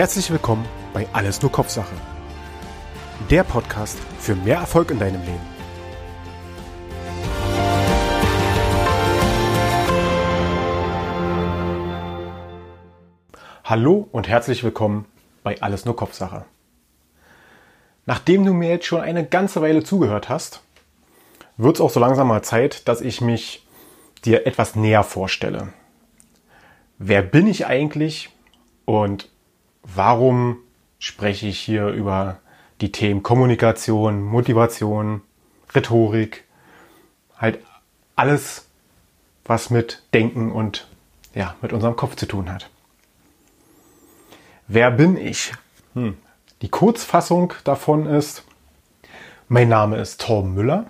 Herzlich willkommen bei Alles nur Kopfsache. Der Podcast für mehr Erfolg in deinem Leben. Hallo und herzlich willkommen bei Alles nur Kopfsache. Nachdem du mir jetzt schon eine ganze Weile zugehört hast, wird es auch so langsam mal Zeit, dass ich mich dir etwas näher vorstelle. Wer bin ich eigentlich und warum spreche ich hier über die Themen Kommunikation, Motivation, Rhetorik, halt alles, was mit Denken und ja, mit unserem Kopf zu tun hat. Wer bin ich? Hm. Die Kurzfassung davon ist, mein Name ist Torben Müller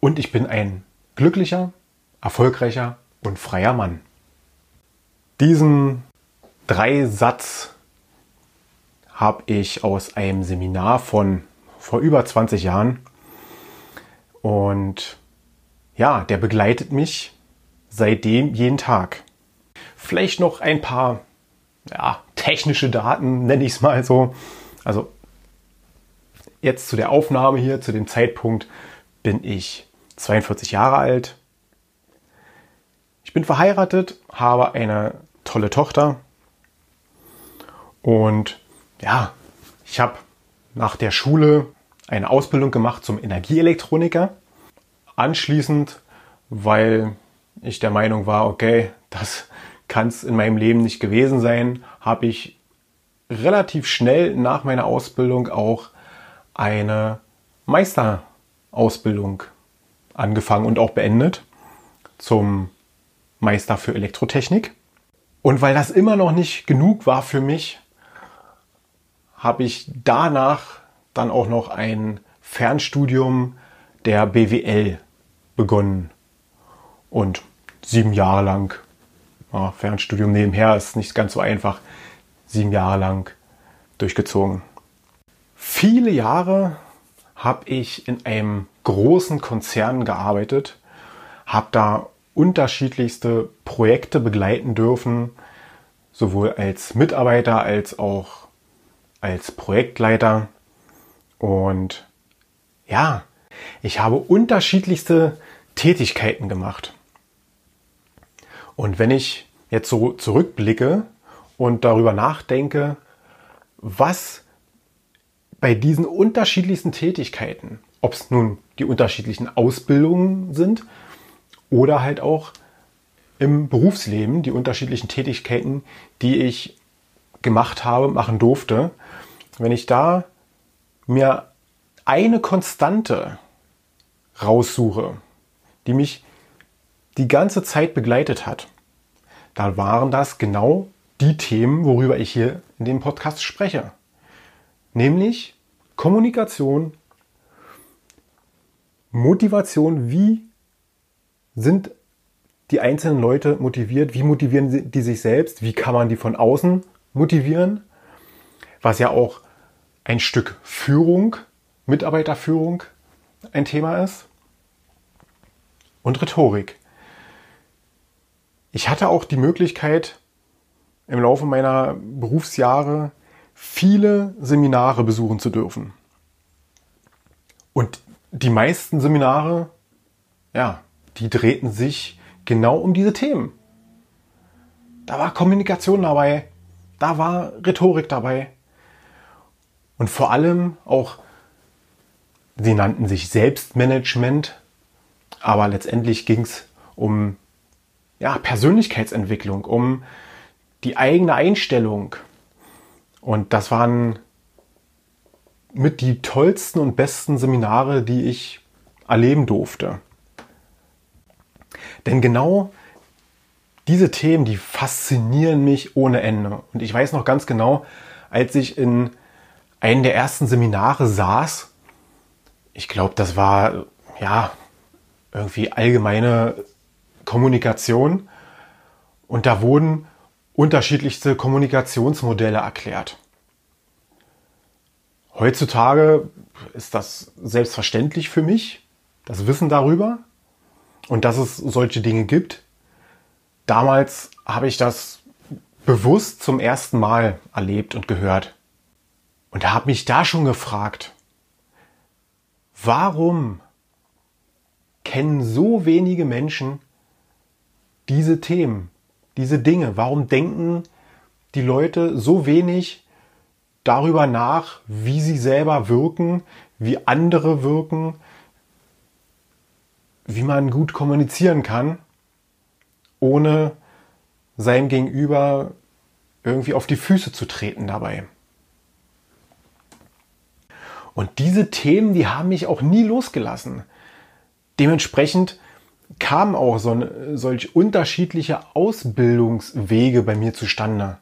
und ich bin ein glücklicher, erfolgreicher und freier Mann. Diesen Dreisatz habe ich aus einem Seminar von vor über 20 Jahren. Und ja, der begleitet mich seitdem jeden Tag. Vielleicht noch ein paar ja, technische Daten, nenne ich es mal so. Also jetzt zu der Aufnahme hier, zu dem Zeitpunkt bin ich 42 Jahre alt. Ich bin verheiratet, habe eine tolle Tochter und ja, ich habe nach der Schule eine Ausbildung gemacht zum Energieelektroniker. Anschließend, weil ich der Meinung war, okay, das kann es in meinem Leben nicht gewesen sein, habe ich relativ schnell nach meiner Ausbildung auch eine Meisterausbildung angefangen und auch beendet zum Meister für Elektrotechnik. Und weil das immer noch nicht genug war für mich, habe ich danach dann auch noch ein Fernstudium der BWL begonnen. Und sieben Jahre lang, ja, Fernstudium nebenher ist nicht ganz so einfach, sieben Jahre lang durchgezogen. Viele Jahre habe ich in einem großen Konzern gearbeitet, habe da unterschiedlichste Projekte begleiten dürfen, sowohl als Mitarbeiter als auch als Projektleiter und ja, ich habe unterschiedlichste Tätigkeiten gemacht. Und wenn ich jetzt so zurückblicke und darüber nachdenke, was bei diesen unterschiedlichsten Tätigkeiten, ob es nun die unterschiedlichen Ausbildungen sind oder halt auch im Berufsleben die unterschiedlichen Tätigkeiten, die ich gemacht habe, machen durfte, wenn ich da mir eine Konstante raussuche, die mich die ganze Zeit begleitet hat, dann waren das genau die Themen, worüber ich hier in dem Podcast spreche. Nämlich Kommunikation, Motivation, wie sind die einzelnen Leute motiviert, wie motivieren die sich selbst, wie kann man die von außen motivieren, was ja auch ein Stück Führung, Mitarbeiterführung ein Thema ist und Rhetorik. Ich hatte auch die Möglichkeit, im Laufe meiner Berufsjahre viele Seminare besuchen zu dürfen. Und die meisten Seminare, ja, die drehten sich genau um diese Themen. Da war Kommunikation dabei, da war Rhetorik dabei, und vor allem auch, sie nannten sich Selbstmanagement, aber letztendlich ging es um ja, Persönlichkeitsentwicklung, um die eigene Einstellung. Und das waren mit die tollsten und besten Seminare, die ich erleben durfte. Denn genau diese Themen, die faszinieren mich ohne Ende. Und ich weiß noch ganz genau, als ich in einem der ersten Seminare saß. Ich glaube, das war ja irgendwie allgemeine Kommunikation. Und da wurden unterschiedlichste Kommunikationsmodelle erklärt. Heutzutage ist das selbstverständlich für mich, das Wissen darüber und dass es solche Dinge gibt. Damals habe ich das bewusst zum ersten Mal erlebt und gehört. Und habe mich da schon gefragt, warum kennen so wenige Menschen diese Themen, diese Dinge? Warum denken die Leute so wenig darüber nach, wie sie selber wirken, wie andere wirken, wie man gut kommunizieren kann, ohne seinem Gegenüber irgendwie auf die Füße zu treten dabei. Und diese Themen, die haben mich auch nie losgelassen. Dementsprechend kamen auch so, solch unterschiedliche Ausbildungswege bei mir zustande.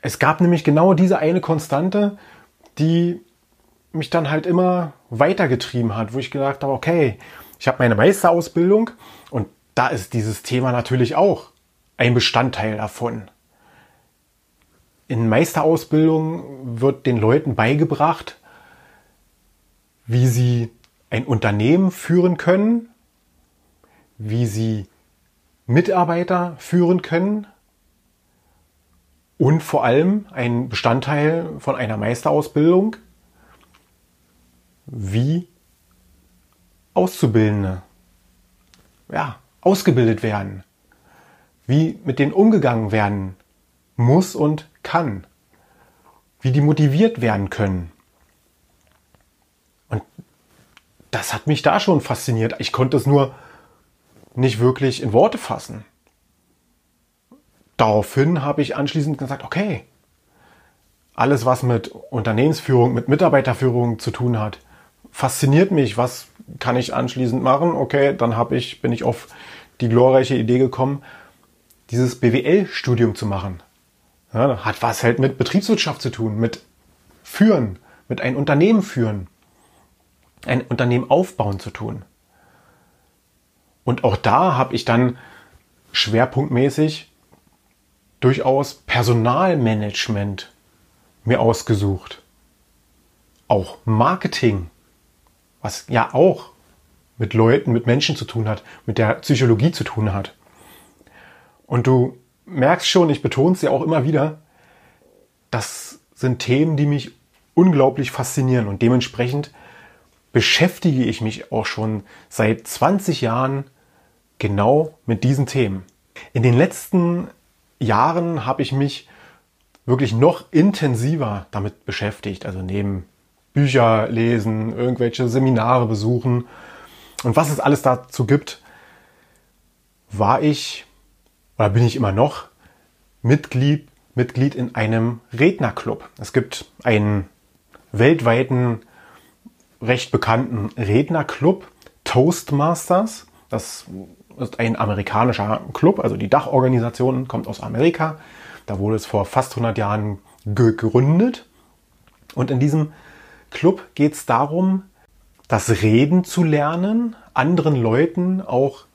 Es gab nämlich genau diese eine Konstante, die mich dann halt immer weitergetrieben hat, wo ich gedacht habe, okay, ich habe meine Meisterausbildung und da ist dieses Thema natürlich auch ein Bestandteil davon. In Meisterausbildung wird den Leuten beigebracht, wie sie ein Unternehmen führen können, wie sie Mitarbeiter führen können und vor allem ein Bestandteil von einer Meisterausbildung, wie Auszubildende ja, ausgebildet werden, wie mit denen umgegangen werden muss und kann, wie die motiviert werden können. Und das hat mich da schon fasziniert. Ich konnte es nur nicht wirklich in Worte fassen. Daraufhin habe ich anschließend gesagt, okay, alles was mit Unternehmensführung, mit Mitarbeiterführung zu tun hat, fasziniert mich. Was kann ich anschließend machen? Okay, dann habe ich, bin ich auf die glorreiche Idee gekommen, dieses BWL-Studium zu machen. Ja, hat was halt mit Betriebswirtschaft zu tun, mit führen, mit ein Unternehmen führen, ein Unternehmen aufbauen zu tun. Und auch da habe ich dann schwerpunktmäßig durchaus Personalmanagement mir ausgesucht. Auch Marketing, was ja auch mit Leuten, mit Menschen zu tun hat, mit der Psychologie zu tun hat. Und du merkst schon, ich betone es ja auch immer wieder, das sind Themen, die mich unglaublich faszinieren und dementsprechend beschäftige ich mich auch schon seit 20 Jahren genau mit diesen Themen. In den letzten Jahren habe ich mich wirklich noch intensiver damit beschäftigt, also neben Bücher lesen, irgendwelche Seminare besuchen und was es alles dazu gibt, war ich oder bin ich immer noch Mitglied, Mitglied in einem Rednerclub. Es gibt einen weltweiten, recht bekannten Rednerclub, Toastmasters. Das ist ein amerikanischer Club, also die Dachorganisation kommt aus Amerika. Da wurde es vor fast 100 Jahren gegründet. Und in diesem Club geht es darum, das Reden zu lernen, anderen Leuten auch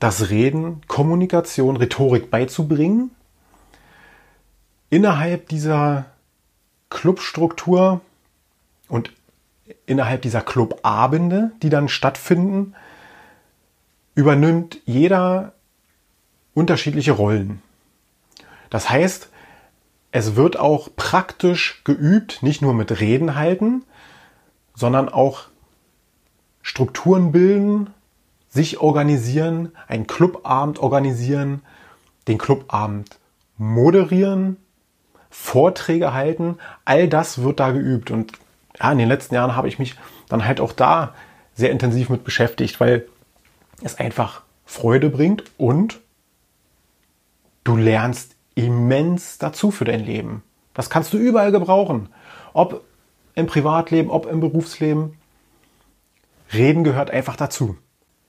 das Reden, Kommunikation, Rhetorik beizubringen. Innerhalb dieser Clubstruktur und innerhalb dieser Clubabende, die dann stattfinden, übernimmt jeder unterschiedliche Rollen. Das heißt, es wird auch praktisch geübt, nicht nur mit Reden halten, sondern auch Strukturen bilden, sich organisieren, einen Clubabend organisieren, den Clubabend moderieren, Vorträge halten. All das wird da geübt. Und ja, in den letzten Jahren habe ich mich dann halt auch da sehr intensiv mit beschäftigt, weil es einfach Freude bringt und du lernst immens dazu für dein Leben. Das kannst du überall gebrauchen. Ob im Privatleben, ob im Berufsleben. Reden gehört einfach dazu.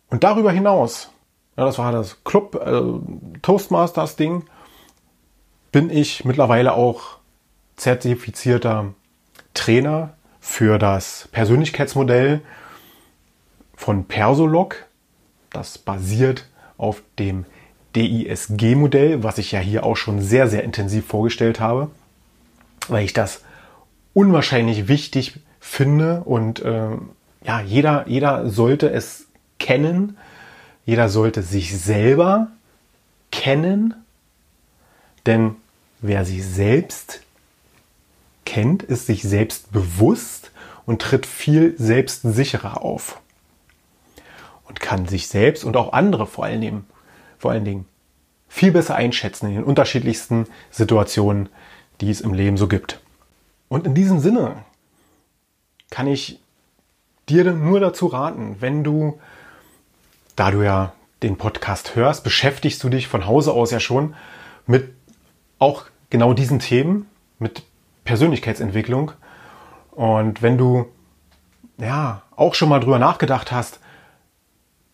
Und darüber hinaus, ja, das war das Club äh, Toastmasters Ding, bin ich mittlerweile auch zertifizierter Trainer für das Persönlichkeitsmodell von Persolog. Das basiert auf dem DISG-Modell, was ich ja hier auch schon sehr, sehr intensiv vorgestellt habe, weil ich das unwahrscheinlich wichtig finde und äh, ja, jeder, jeder sollte es kennen, jeder sollte sich selber kennen, denn wer sich selbst kennt, ist sich selbst bewusst und tritt viel selbstsicherer auf. Und kann sich selbst und auch andere vor allen Dingen, vor allen Dingen viel besser einschätzen in den unterschiedlichsten Situationen, die es im Leben so gibt. Und in diesem Sinne kann ich dir nur dazu raten, wenn du, da du ja den Podcast hörst, beschäftigst du dich von Hause aus ja schon mit auch genau diesen Themen, mit Persönlichkeitsentwicklung. Und wenn du ja auch schon mal drüber nachgedacht hast,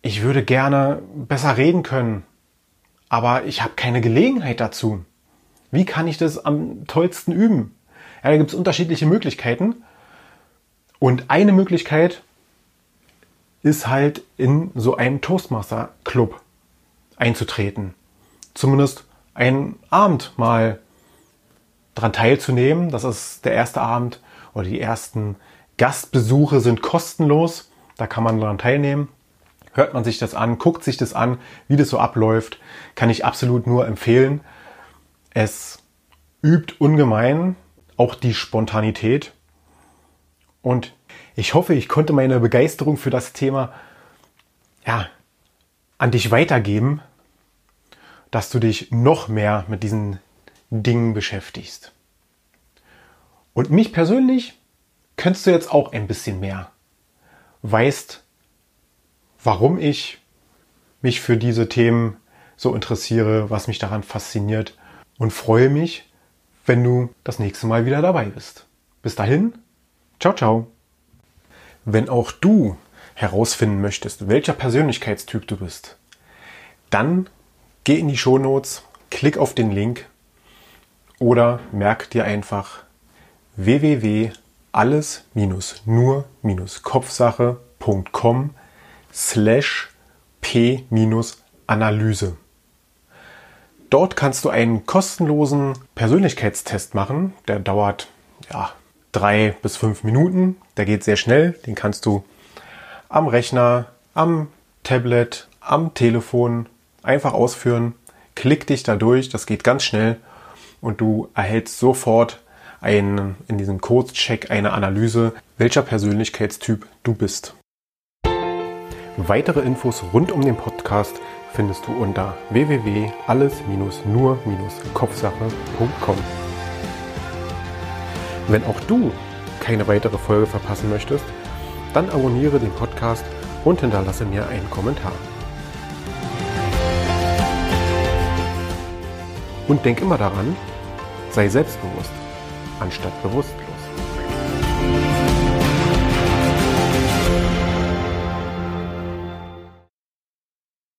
ich würde gerne besser reden können, aber ich habe keine Gelegenheit dazu. Wie kann ich das am tollsten üben? Ja, da gibt es unterschiedliche Möglichkeiten. Und eine Möglichkeit ist halt in so einem Toastmaster-Club einzutreten. Zumindest einen Abend mal dran teilzunehmen. Das ist der erste Abend oder die ersten Gastbesuche sind kostenlos. Da kann man daran teilnehmen. Hört man sich das an, guckt sich das an, wie das so abläuft, kann ich absolut nur empfehlen. Es übt ungemein auch die Spontanität. Und ich hoffe, ich konnte meine Begeisterung für das Thema ja, an dich weitergeben, dass du dich noch mehr mit diesen Dingen beschäftigst. Und mich persönlich könntest du jetzt auch ein bisschen mehr. Weißt, warum ich mich für diese Themen so interessiere, was mich daran fasziniert und freue mich, wenn du das nächste Mal wieder dabei bist. Bis dahin, ciao, ciao. Wenn auch du herausfinden möchtest, welcher Persönlichkeitstyp du bist, dann geh in die Shownotes, klick auf den Link oder merk dir einfach www.alles-nur-kopfsache.com slash p-analyse. Dort kannst du einen kostenlosen Persönlichkeitstest machen. Der dauert ja, drei bis fünf Minuten. Der geht sehr schnell. Den kannst du am Rechner, am Tablet, am Telefon einfach ausführen. Klick dich da durch. Das geht ganz schnell und du erhältst sofort einen, in diesem Kurzcheck eine Analyse, welcher Persönlichkeitstyp du bist. Weitere Infos rund um den Podcast findest du unter www.alles-nur-kopfsache.com. Wenn auch du keine weitere Folge verpassen möchtest, dann abonniere den Podcast und hinterlasse mir einen Kommentar. Und denk immer daran, Sei selbstbewusst, anstatt bewusst.